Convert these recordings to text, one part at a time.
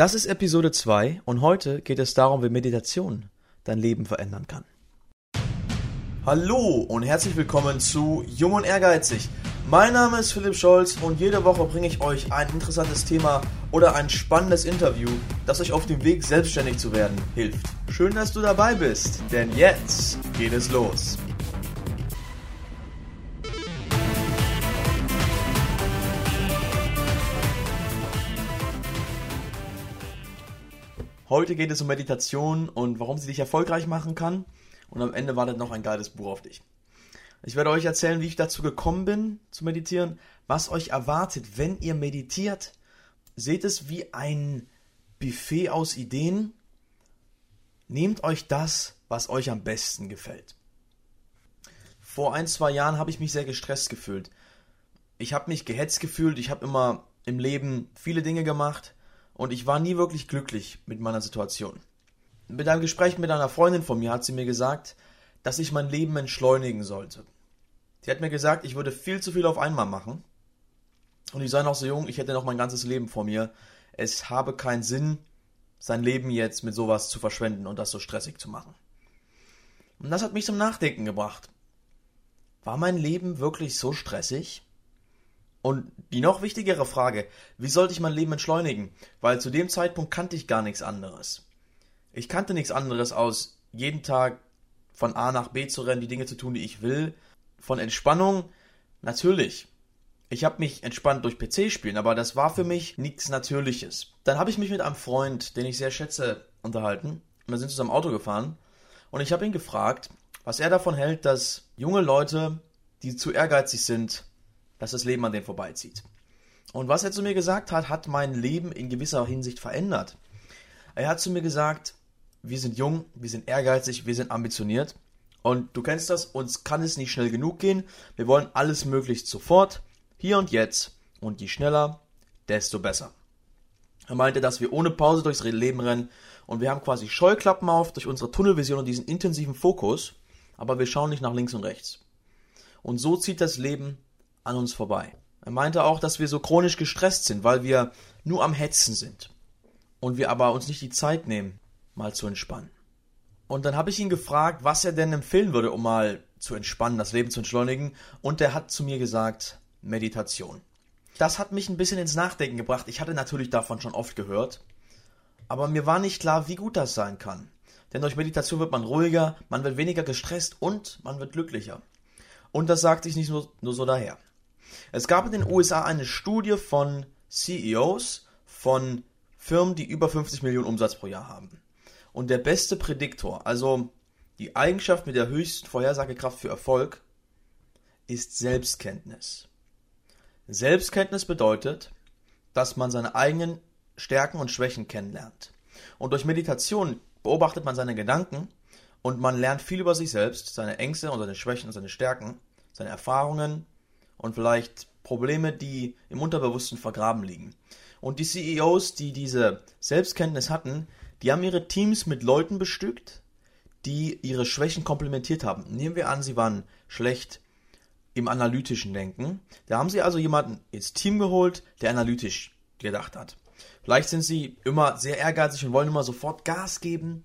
Das ist Episode 2 und heute geht es darum, wie Meditation dein Leben verändern kann. Hallo und herzlich willkommen zu Jung und Ehrgeizig. Mein Name ist Philipp Scholz und jede Woche bringe ich euch ein interessantes Thema oder ein spannendes Interview, das euch auf dem Weg selbstständig zu werden hilft. Schön, dass du dabei bist, denn jetzt geht es los. Heute geht es um Meditation und warum sie dich erfolgreich machen kann. Und am Ende wartet noch ein geiles Buch auf dich. Ich werde euch erzählen, wie ich dazu gekommen bin, zu meditieren, was euch erwartet, wenn ihr meditiert. Seht es wie ein Buffet aus Ideen. Nehmt euch das, was euch am besten gefällt. Vor ein, zwei Jahren habe ich mich sehr gestresst gefühlt. Ich habe mich gehetzt gefühlt, ich habe immer im Leben viele Dinge gemacht, und ich war nie wirklich glücklich mit meiner Situation. Mit einem Gespräch mit einer Freundin von mir hat sie mir gesagt, dass ich mein Leben entschleunigen sollte. Sie hat mir gesagt, ich würde viel zu viel auf einmal machen. Und ich sei noch so jung, ich hätte noch mein ganzes Leben vor mir. Es habe keinen Sinn, sein Leben jetzt mit sowas zu verschwenden und das so stressig zu machen. Und das hat mich zum Nachdenken gebracht. War mein Leben wirklich so stressig? Und die noch wichtigere Frage, wie sollte ich mein Leben entschleunigen? Weil zu dem Zeitpunkt kannte ich gar nichts anderes. Ich kannte nichts anderes aus jeden Tag von A nach B zu rennen, die Dinge zu tun, die ich will. Von Entspannung, natürlich. Ich habe mich entspannt durch PC spielen, aber das war für mich nichts Natürliches. Dann habe ich mich mit einem Freund, den ich sehr schätze, unterhalten. Wir sind zusammen Auto gefahren und ich habe ihn gefragt, was er davon hält, dass junge Leute, die zu ehrgeizig sind, dass das Leben an dem vorbeizieht. Und was er zu mir gesagt hat, hat mein Leben in gewisser Hinsicht verändert. Er hat zu mir gesagt, wir sind jung, wir sind ehrgeizig, wir sind ambitioniert. Und du kennst das, uns kann es nicht schnell genug gehen. Wir wollen alles möglichst sofort, hier und jetzt. Und je schneller, desto besser. Er meinte, dass wir ohne Pause durchs Leben rennen und wir haben quasi Scheuklappen auf durch unsere Tunnelvision und diesen intensiven Fokus, aber wir schauen nicht nach links und rechts. Und so zieht das Leben an uns vorbei. Er meinte auch, dass wir so chronisch gestresst sind, weil wir nur am Hetzen sind. Und wir aber uns nicht die Zeit nehmen, mal zu entspannen. Und dann habe ich ihn gefragt, was er denn empfehlen würde, um mal zu entspannen, das Leben zu entschleunigen. Und er hat zu mir gesagt, Meditation. Das hat mich ein bisschen ins Nachdenken gebracht. Ich hatte natürlich davon schon oft gehört. Aber mir war nicht klar, wie gut das sein kann. Denn durch Meditation wird man ruhiger, man wird weniger gestresst und man wird glücklicher. Und das sagt sich nicht nur, nur so daher. Es gab in den USA eine Studie von CEOs von Firmen, die über 50 Millionen Umsatz pro Jahr haben. Und der beste Prädiktor, also die Eigenschaft mit der höchsten Vorhersagekraft für Erfolg, ist Selbstkenntnis. Selbstkenntnis bedeutet, dass man seine eigenen Stärken und Schwächen kennenlernt. Und durch Meditation beobachtet man seine Gedanken und man lernt viel über sich selbst, seine Ängste und seine Schwächen und seine Stärken, seine Erfahrungen, und vielleicht Probleme, die im Unterbewussten vergraben liegen. Und die CEOs, die diese Selbstkenntnis hatten, die haben ihre Teams mit Leuten bestückt, die ihre Schwächen komplementiert haben. Nehmen wir an, sie waren schlecht im analytischen Denken. Da haben sie also jemanden ins Team geholt, der analytisch gedacht hat. Vielleicht sind sie immer sehr ehrgeizig und wollen immer sofort Gas geben.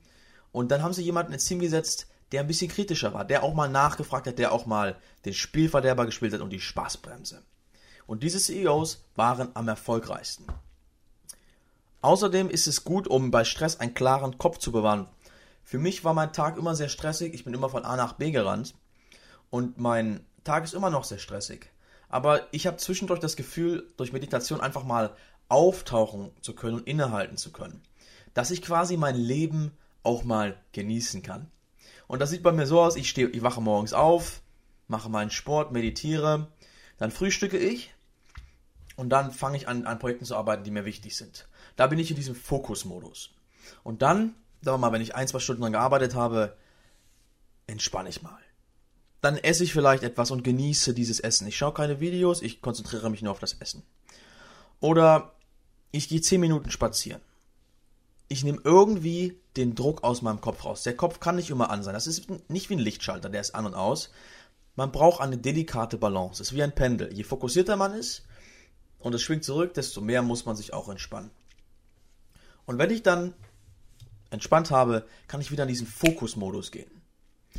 Und dann haben sie jemanden ins Team gesetzt, der ein bisschen kritischer war, der auch mal nachgefragt hat, der auch mal den Spielverderber gespielt hat und die Spaßbremse. Und diese CEOs waren am erfolgreichsten. Außerdem ist es gut, um bei Stress einen klaren Kopf zu bewahren. Für mich war mein Tag immer sehr stressig. Ich bin immer von A nach B gerannt. Und mein Tag ist immer noch sehr stressig. Aber ich habe zwischendurch das Gefühl, durch Meditation einfach mal auftauchen zu können und innehalten zu können. Dass ich quasi mein Leben auch mal genießen kann. Und das sieht bei mir so aus, ich stehe, ich wache morgens auf, mache meinen Sport, meditiere, dann frühstücke ich und dann fange ich an, an Projekten zu arbeiten, die mir wichtig sind. Da bin ich in diesem Fokusmodus. Und dann, sagen wir mal, wenn ich ein, zwei Stunden dran gearbeitet habe, entspanne ich mal. Dann esse ich vielleicht etwas und genieße dieses Essen. Ich schaue keine Videos, ich konzentriere mich nur auf das Essen. Oder ich gehe zehn Minuten spazieren ich nehme irgendwie den Druck aus meinem Kopf raus. Der Kopf kann nicht immer an sein. Das ist nicht wie ein Lichtschalter, der ist an und aus. Man braucht eine delikate Balance. Es ist wie ein Pendel. Je fokussierter man ist und es schwingt zurück, desto mehr muss man sich auch entspannen. Und wenn ich dann entspannt habe, kann ich wieder in diesen Fokusmodus gehen.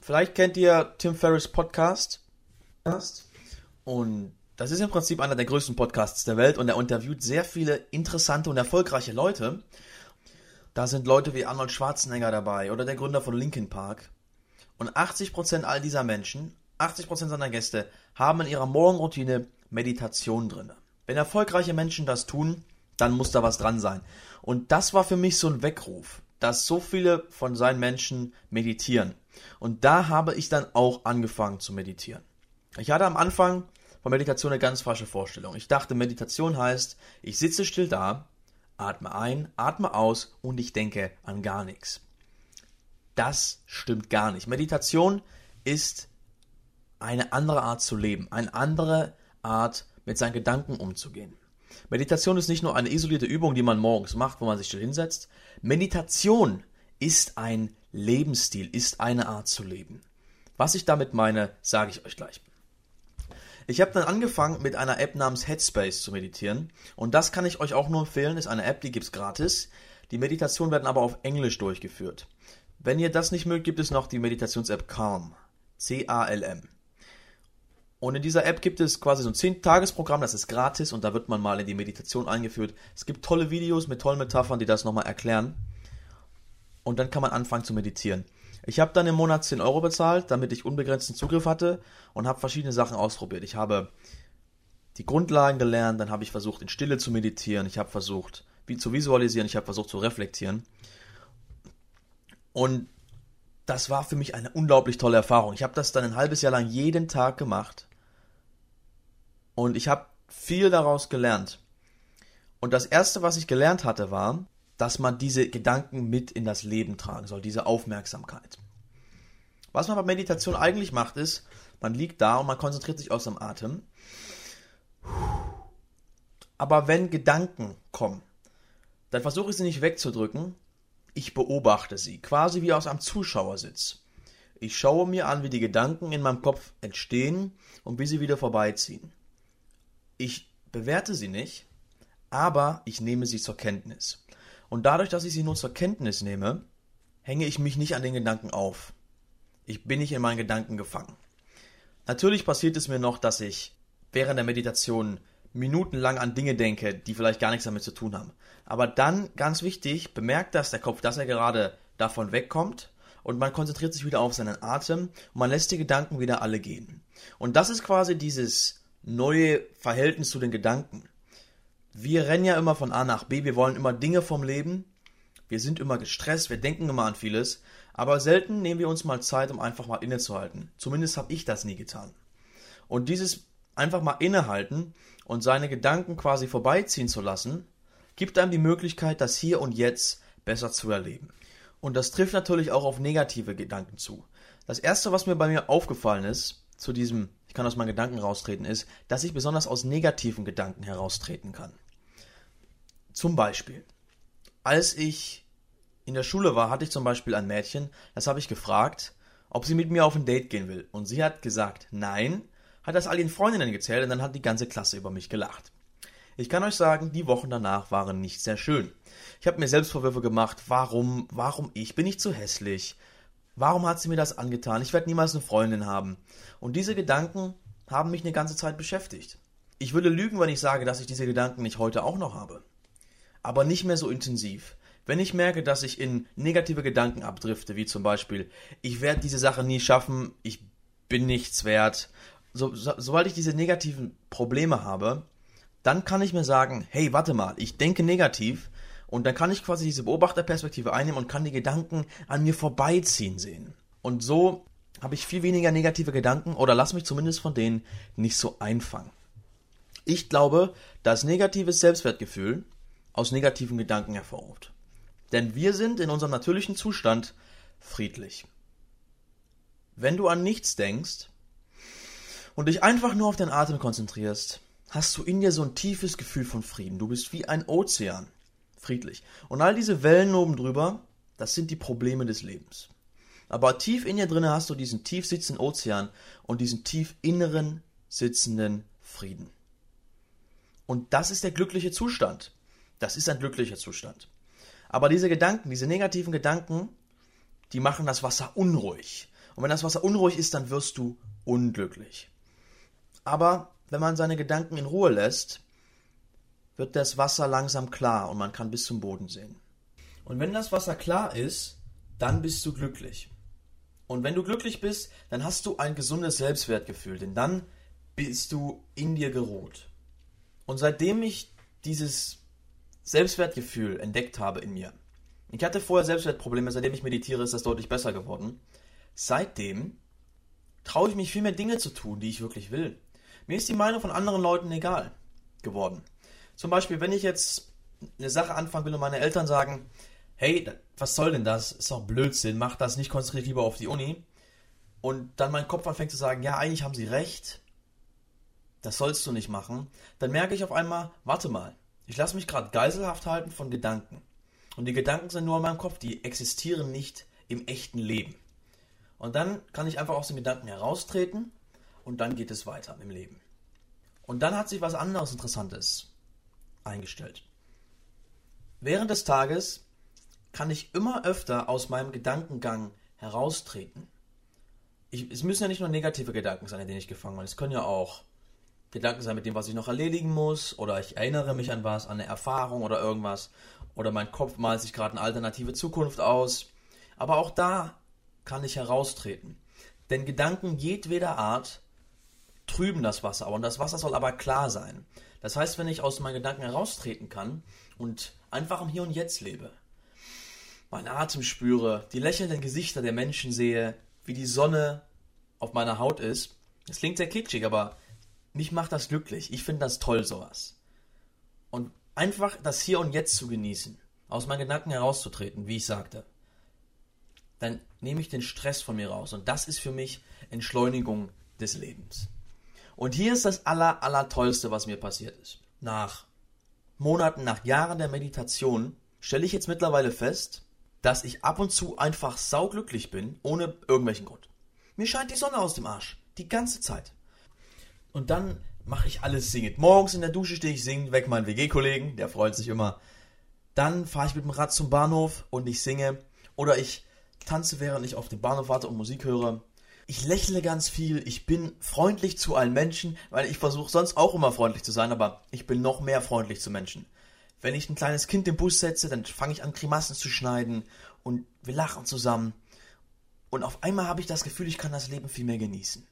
Vielleicht kennt ihr Tim Ferriss Podcast. Und das ist im Prinzip einer der größten Podcasts der Welt und er interviewt sehr viele interessante und erfolgreiche Leute. Da sind Leute wie Arnold Schwarzenegger dabei oder der Gründer von Linkin Park. Und 80% all dieser Menschen, 80% seiner Gäste, haben in ihrer Morgenroutine Meditation drin. Wenn erfolgreiche Menschen das tun, dann muss da was dran sein. Und das war für mich so ein Weckruf, dass so viele von seinen Menschen meditieren. Und da habe ich dann auch angefangen zu meditieren. Ich hatte am Anfang von Meditation eine ganz falsche Vorstellung. Ich dachte, Meditation heißt, ich sitze still da, atme ein, atme aus und ich denke an gar nichts. Das stimmt gar nicht. Meditation ist eine andere Art zu leben, eine andere Art mit seinen Gedanken umzugehen. Meditation ist nicht nur eine isolierte Übung, die man morgens macht, wo man sich still hinsetzt. Meditation ist ein Lebensstil, ist eine Art zu leben. Was ich damit meine, sage ich euch gleich. Ich habe dann angefangen mit einer App namens Headspace zu meditieren und das kann ich euch auch nur empfehlen, ist eine App, die gibt's gratis. Die Meditationen werden aber auf Englisch durchgeführt. Wenn ihr das nicht mögt, gibt es noch die Meditations-App Calm. C-A-L-M. Und in dieser App gibt es quasi so ein 10-Tages-Programm, das ist gratis und da wird man mal in die Meditation eingeführt. Es gibt tolle Videos mit tollen Metaphern, die das nochmal erklären. Und dann kann man anfangen zu meditieren. Ich habe dann im Monat 10 Euro bezahlt, damit ich unbegrenzten Zugriff hatte und habe verschiedene Sachen ausprobiert. Ich habe die Grundlagen gelernt, dann habe ich versucht, in Stille zu meditieren, ich habe versucht, wie zu visualisieren, ich habe versucht zu reflektieren. Und das war für mich eine unglaublich tolle Erfahrung. Ich habe das dann ein halbes Jahr lang jeden Tag gemacht. Und ich habe viel daraus gelernt. Und das Erste, was ich gelernt hatte, war, dass man diese Gedanken mit in das Leben tragen soll, diese Aufmerksamkeit. Was man bei Meditation eigentlich macht, ist, man liegt da und man konzentriert sich aus dem Atem. Aber wenn Gedanken kommen, dann versuche ich sie nicht wegzudrücken. Ich beobachte sie, quasi wie aus einem Zuschauersitz. Ich schaue mir an, wie die Gedanken in meinem Kopf entstehen und wie sie wieder vorbeiziehen. Ich bewerte sie nicht, aber ich nehme sie zur Kenntnis. Und dadurch, dass ich sie nur zur Kenntnis nehme, hänge ich mich nicht an den Gedanken auf. Ich bin nicht in meinen Gedanken gefangen. Natürlich passiert es mir noch, dass ich während der Meditation minutenlang an Dinge denke, die vielleicht gar nichts damit zu tun haben. Aber dann, ganz wichtig, bemerkt das der Kopf, dass er gerade davon wegkommt und man konzentriert sich wieder auf seinen Atem und man lässt die Gedanken wieder alle gehen. Und das ist quasi dieses neue Verhältnis zu den Gedanken. Wir rennen ja immer von A nach B, wir wollen immer Dinge vom Leben, wir sind immer gestresst, wir denken immer an vieles, aber selten nehmen wir uns mal Zeit, um einfach mal innezuhalten. Zumindest habe ich das nie getan. Und dieses einfach mal innehalten und seine Gedanken quasi vorbeiziehen zu lassen, gibt einem die Möglichkeit, das hier und jetzt besser zu erleben. Und das trifft natürlich auch auf negative Gedanken zu. Das erste, was mir bei mir aufgefallen ist, zu diesem, ich kann aus meinen Gedanken raustreten, ist, dass ich besonders aus negativen Gedanken heraustreten kann. Zum Beispiel, als ich in der Schule war, hatte ich zum Beispiel ein Mädchen, das habe ich gefragt, ob sie mit mir auf ein Date gehen will. Und sie hat gesagt, nein, hat das all ihren Freundinnen gezählt und dann hat die ganze Klasse über mich gelacht. Ich kann euch sagen, die Wochen danach waren nicht sehr schön. Ich habe mir Selbstvorwürfe gemacht, warum, warum ich, bin ich zu hässlich? Warum hat sie mir das angetan? Ich werde niemals eine Freundin haben. Und diese Gedanken haben mich eine ganze Zeit beschäftigt. Ich würde lügen, wenn ich sage, dass ich diese Gedanken nicht heute auch noch habe aber nicht mehr so intensiv. Wenn ich merke, dass ich in negative Gedanken abdrifte, wie zum Beispiel, ich werde diese Sache nie schaffen, ich bin nichts wert, so, so, sobald ich diese negativen Probleme habe, dann kann ich mir sagen, hey, warte mal, ich denke negativ und dann kann ich quasi diese Beobachterperspektive einnehmen und kann die Gedanken an mir vorbeiziehen sehen. Und so habe ich viel weniger negative Gedanken oder lass mich zumindest von denen nicht so einfangen. Ich glaube, dass negatives Selbstwertgefühl aus negativen Gedanken hervorruft. Denn wir sind in unserem natürlichen Zustand friedlich. Wenn du an nichts denkst und dich einfach nur auf den Atem konzentrierst, hast du in dir so ein tiefes Gefühl von Frieden. Du bist wie ein Ozean, friedlich. Und all diese Wellen oben drüber, das sind die Probleme des Lebens. Aber tief in dir drinne hast du diesen tief sitzenden Ozean und diesen tief inneren sitzenden Frieden. Und das ist der glückliche Zustand. Das ist ein glücklicher Zustand. Aber diese Gedanken, diese negativen Gedanken, die machen das Wasser unruhig. Und wenn das Wasser unruhig ist, dann wirst du unglücklich. Aber wenn man seine Gedanken in Ruhe lässt, wird das Wasser langsam klar und man kann bis zum Boden sehen. Und wenn das Wasser klar ist, dann bist du glücklich. Und wenn du glücklich bist, dann hast du ein gesundes Selbstwertgefühl, denn dann bist du in dir geruht. Und seitdem ich dieses Selbstwertgefühl entdeckt habe in mir, ich hatte vorher Selbstwertprobleme, seitdem ich meditiere, ist das deutlich besser geworden. Seitdem traue ich mich viel mehr Dinge zu tun, die ich wirklich will. Mir ist die Meinung von anderen Leuten egal geworden. Zum Beispiel, wenn ich jetzt eine Sache anfangen will und meine Eltern sagen, hey, was soll denn das? Ist doch Blödsinn, mach das nicht, konzentriere dich lieber auf die Uni. Und dann mein Kopf anfängt zu sagen, ja, eigentlich haben sie recht, das sollst du nicht machen. Dann merke ich auf einmal, warte mal, ich lasse mich gerade geiselhaft halten von Gedanken. Und die Gedanken sind nur in meinem Kopf, die existieren nicht im echten Leben. Und dann kann ich einfach aus den Gedanken heraustreten und dann geht es weiter im Leben. Und dann hat sich was anderes Interessantes eingestellt. Während des Tages kann ich immer öfter aus meinem Gedankengang heraustreten. Ich, es müssen ja nicht nur negative Gedanken sein, in denen ich gefangen bin. Es können ja auch Gedanken sein mit dem, was ich noch erledigen muss, oder ich erinnere mich an was, an eine Erfahrung oder irgendwas, oder mein Kopf malt sich gerade eine alternative Zukunft aus. Aber auch da kann ich heraustreten. Denn Gedanken jedweder Art trüben das Wasser, und das Wasser soll aber klar sein. Das heißt, wenn ich aus meinen Gedanken heraustreten kann und einfach im Hier und Jetzt lebe, meinen Atem spüre, die lächelnden Gesichter der Menschen sehe, wie die Sonne auf meiner Haut ist. Das klingt sehr kitschig, aber mich macht das glücklich. Ich finde das toll, sowas. Und einfach das Hier und Jetzt zu genießen, aus meinen Gedanken herauszutreten, wie ich sagte, dann nehme ich den Stress von mir raus. Und das ist für mich Entschleunigung des Lebens. Und hier ist das aller, aller Tollste, was mir passiert ist. Nach Monaten, nach Jahren der Meditation stelle ich jetzt mittlerweile fest, dass ich ab und zu einfach sauglücklich bin, ohne irgendwelchen Grund. Mir scheint die Sonne aus dem Arsch. Die ganze Zeit. Und dann mache ich alles singend. Morgens in der Dusche stehe ich singend, weg meinen WG-Kollegen, der freut sich immer. Dann fahre ich mit dem Rad zum Bahnhof und ich singe. Oder ich tanze, während ich auf den Bahnhof warte und Musik höre. Ich lächle ganz viel, ich bin freundlich zu allen Menschen, weil ich versuche sonst auch immer freundlich zu sein, aber ich bin noch mehr freundlich zu Menschen. Wenn ich ein kleines Kind im Bus setze, dann fange ich an, Grimassen zu schneiden und wir lachen zusammen. Und auf einmal habe ich das Gefühl, ich kann das Leben viel mehr genießen.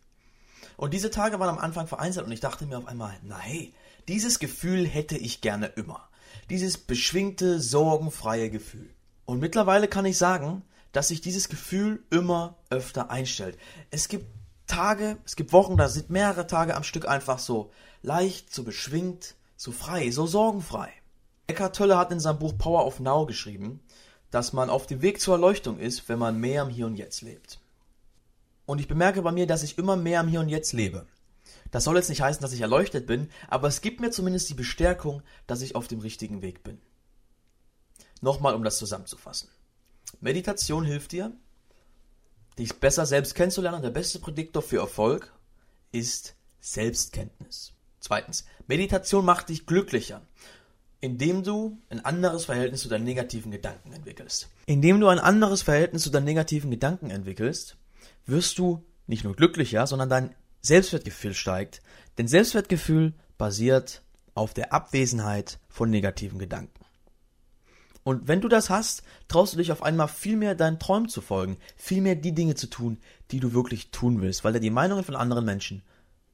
Und diese Tage waren am Anfang vereinzelt und ich dachte mir auf einmal, na hey, dieses Gefühl hätte ich gerne immer. Dieses beschwingte, sorgenfreie Gefühl. Und mittlerweile kann ich sagen, dass sich dieses Gefühl immer öfter einstellt. Es gibt Tage, es gibt Wochen, da sind mehrere Tage am Stück einfach so leicht, so beschwingt, so frei, so sorgenfrei. Eckhart Tolle hat in seinem Buch Power of Now geschrieben, dass man auf dem Weg zur Erleuchtung ist, wenn man mehr im Hier und Jetzt lebt. Und ich bemerke bei mir, dass ich immer mehr im Hier und Jetzt lebe. Das soll jetzt nicht heißen, dass ich erleuchtet bin, aber es gibt mir zumindest die Bestärkung, dass ich auf dem richtigen Weg bin. Nochmal, um das zusammenzufassen. Meditation hilft dir, dich besser selbst kennenzulernen. Der beste Prädiktor für Erfolg ist Selbstkenntnis. Zweitens, Meditation macht dich glücklicher indem du ein anderes Verhältnis zu deinen negativen Gedanken entwickelst. Indem du ein anderes Verhältnis zu deinen negativen Gedanken entwickelst, wirst du nicht nur glücklicher, sondern dein Selbstwertgefühl steigt. Denn Selbstwertgefühl basiert auf der Abwesenheit von negativen Gedanken. Und wenn du das hast, traust du dich auf einmal viel mehr deinen Träumen zu folgen, viel mehr die Dinge zu tun, die du wirklich tun willst, weil dir die Meinungen von anderen Menschen,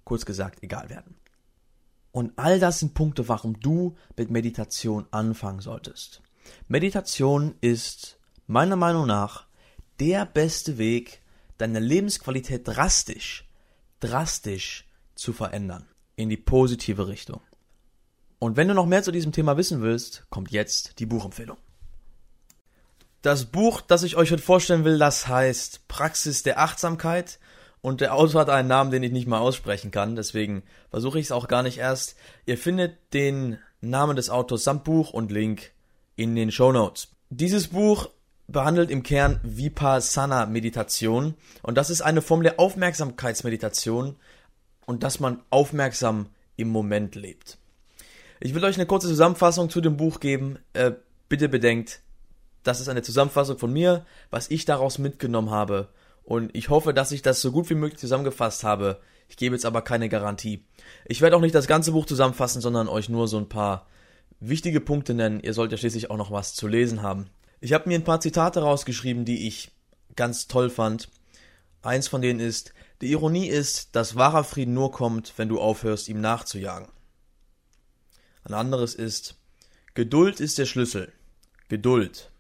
kurz gesagt, egal werden. Und all das sind Punkte, warum du mit Meditation anfangen solltest. Meditation ist meiner Meinung nach der beste Weg, deine Lebensqualität drastisch, drastisch zu verändern. In die positive Richtung. Und wenn du noch mehr zu diesem Thema wissen willst, kommt jetzt die Buchempfehlung. Das Buch, das ich euch heute vorstellen will, das heißt Praxis der Achtsamkeit und der Autor hat einen Namen, den ich nicht mal aussprechen kann, deswegen versuche ich es auch gar nicht erst. Ihr findet den Namen des Autors samt Buch und Link in den Show Notes. Dieses Buch behandelt im Kern Vipassana Meditation und das ist eine Form der Aufmerksamkeitsmeditation und dass man aufmerksam im Moment lebt. Ich will euch eine kurze Zusammenfassung zu dem Buch geben. Äh, bitte bedenkt, das ist eine Zusammenfassung von mir, was ich daraus mitgenommen habe. Und ich hoffe, dass ich das so gut wie möglich zusammengefasst habe. Ich gebe jetzt aber keine Garantie. Ich werde auch nicht das ganze Buch zusammenfassen, sondern euch nur so ein paar wichtige Punkte nennen. Ihr sollt ja schließlich auch noch was zu lesen haben. Ich habe mir ein paar Zitate rausgeschrieben, die ich ganz toll fand. Eins von denen ist, die Ironie ist, dass wahrer Frieden nur kommt, wenn du aufhörst, ihm nachzujagen. Ein anderes ist, Geduld ist der Schlüssel. Geduld.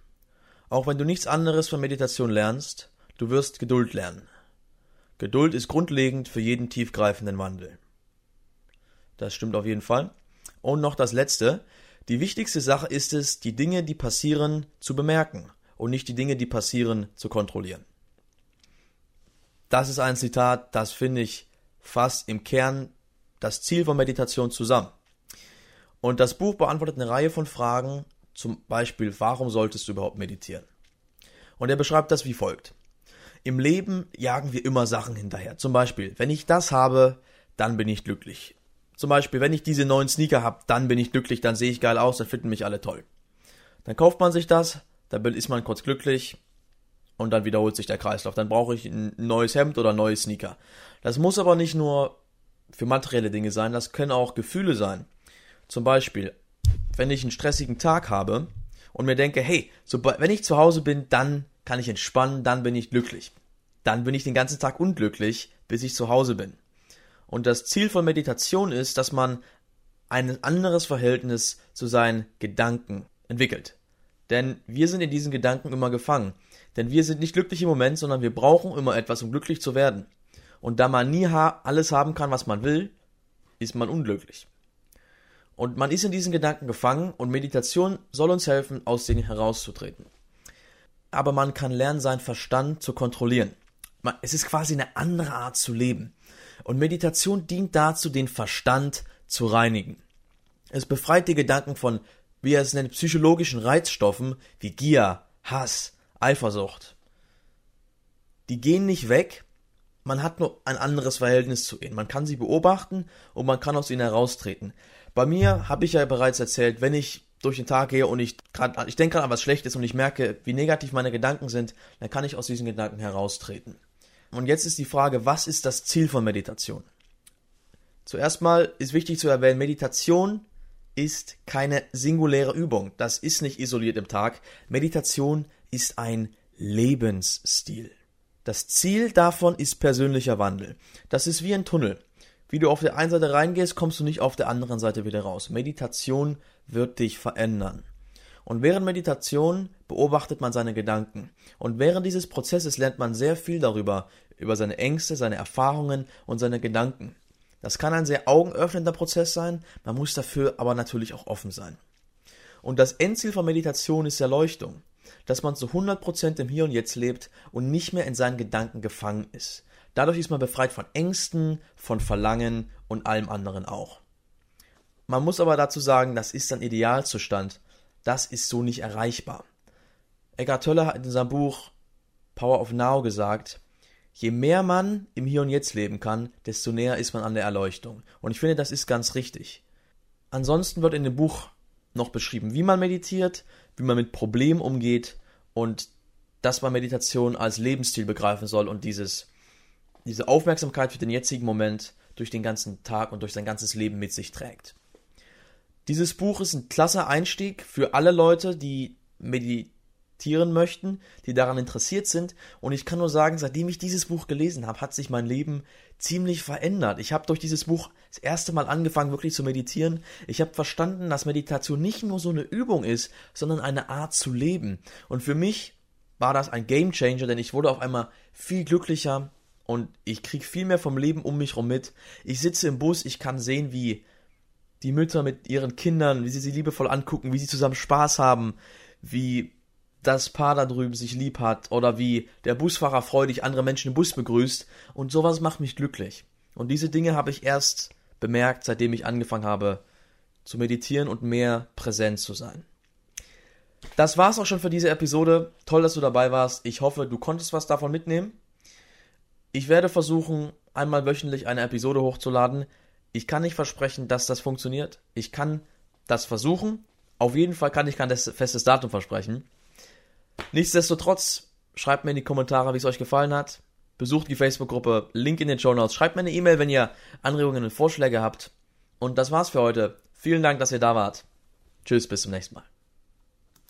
Auch wenn du nichts anderes von Meditation lernst, du wirst Geduld lernen. Geduld ist grundlegend für jeden tiefgreifenden Wandel. Das stimmt auf jeden Fall. Und noch das Letzte. Die wichtigste Sache ist es, die Dinge, die passieren, zu bemerken und nicht die Dinge, die passieren, zu kontrollieren. Das ist ein Zitat, das finde ich fast im Kern das Ziel von Meditation zusammen. Und das Buch beantwortet eine Reihe von Fragen, zum Beispiel, warum solltest du überhaupt meditieren? Und er beschreibt das wie folgt. Im Leben jagen wir immer Sachen hinterher. Zum Beispiel, wenn ich das habe, dann bin ich glücklich. Zum Beispiel, wenn ich diese neuen Sneaker habe, dann bin ich glücklich, dann sehe ich geil aus, dann finden mich alle toll. Dann kauft man sich das, dann ist man kurz glücklich und dann wiederholt sich der Kreislauf. Dann brauche ich ein neues Hemd oder neue Sneaker. Das muss aber nicht nur für materielle Dinge sein, das können auch Gefühle sein. Zum Beispiel, wenn ich einen stressigen Tag habe und mir denke, hey, sobald, wenn ich zu Hause bin, dann kann ich entspannen, dann bin ich glücklich. Dann bin ich den ganzen Tag unglücklich, bis ich zu Hause bin. Und das Ziel von Meditation ist, dass man ein anderes Verhältnis zu seinen Gedanken entwickelt. Denn wir sind in diesen Gedanken immer gefangen. Denn wir sind nicht glücklich im Moment, sondern wir brauchen immer etwas, um glücklich zu werden. Und da man nie ha alles haben kann, was man will, ist man unglücklich. Und man ist in diesen Gedanken gefangen und Meditation soll uns helfen, aus denen herauszutreten. Aber man kann lernen, seinen Verstand zu kontrollieren. Es ist quasi eine andere Art zu leben. Und Meditation dient dazu, den Verstand zu reinigen. Es befreit die Gedanken von, wie er es nennt, psychologischen Reizstoffen wie Gier, Hass, Eifersucht. Die gehen nicht weg, man hat nur ein anderes Verhältnis zu ihnen. Man kann sie beobachten und man kann aus ihnen heraustreten. Bei mir habe ich ja bereits erzählt, wenn ich durch den Tag gehe und ich ich denke gerade an was Schlechtes und ich merke, wie negativ meine Gedanken sind, dann kann ich aus diesen Gedanken heraustreten. Und jetzt ist die Frage, was ist das Ziel von Meditation? Zuerst mal ist wichtig zu erwähnen, Meditation ist keine singuläre Übung. Das ist nicht isoliert im Tag. Meditation ist ein Lebensstil. Das Ziel davon ist persönlicher Wandel. Das ist wie ein Tunnel. Wie du auf der einen Seite reingehst, kommst du nicht auf der anderen Seite wieder raus. Meditation wird dich verändern. Und während Meditation beobachtet man seine Gedanken. Und während dieses Prozesses lernt man sehr viel darüber, über seine Ängste, seine Erfahrungen und seine Gedanken. Das kann ein sehr augenöffnender Prozess sein, man muss dafür aber natürlich auch offen sein. Und das Endziel von Meditation ist Erleuchtung, dass man zu 100% im Hier und Jetzt lebt und nicht mehr in seinen Gedanken gefangen ist. Dadurch ist man befreit von Ängsten, von Verlangen und allem anderen auch. Man muss aber dazu sagen, das ist ein Idealzustand. Das ist so nicht erreichbar. Eckhart Tolle hat in seinem Buch Power of Now gesagt, je mehr man im Hier und Jetzt leben kann, desto näher ist man an der Erleuchtung. Und ich finde, das ist ganz richtig. Ansonsten wird in dem Buch noch beschrieben, wie man meditiert, wie man mit Problemen umgeht und dass man Meditation als Lebensstil begreifen soll und dieses diese Aufmerksamkeit für den jetzigen Moment durch den ganzen Tag und durch sein ganzes Leben mit sich trägt. Dieses Buch ist ein klasse Einstieg für alle Leute, die meditieren möchten, die daran interessiert sind. Und ich kann nur sagen, seitdem ich dieses Buch gelesen habe, hat sich mein Leben ziemlich verändert. Ich habe durch dieses Buch das erste Mal angefangen, wirklich zu meditieren. Ich habe verstanden, dass Meditation nicht nur so eine Übung ist, sondern eine Art zu leben. Und für mich war das ein Game Changer, denn ich wurde auf einmal viel glücklicher, und ich kriege viel mehr vom Leben um mich herum mit. Ich sitze im Bus, ich kann sehen, wie die Mütter mit ihren Kindern, wie sie sie liebevoll angucken, wie sie zusammen Spaß haben, wie das Paar da drüben sich lieb hat oder wie der Busfahrer freudig andere Menschen im Bus begrüßt und sowas macht mich glücklich. Und diese Dinge habe ich erst bemerkt, seitdem ich angefangen habe zu meditieren und mehr präsent zu sein. Das war's auch schon für diese Episode. Toll, dass du dabei warst. Ich hoffe, du konntest was davon mitnehmen. Ich werde versuchen, einmal wöchentlich eine Episode hochzuladen. Ich kann nicht versprechen, dass das funktioniert. Ich kann das versuchen. Auf jeden Fall kann ich kein festes Datum versprechen. Nichtsdestotrotz, schreibt mir in die Kommentare, wie es euch gefallen hat. Besucht die Facebook-Gruppe, Link in den Show Notes. Schreibt mir eine E-Mail, wenn ihr Anregungen und Vorschläge habt. Und das war's für heute. Vielen Dank, dass ihr da wart. Tschüss, bis zum nächsten Mal.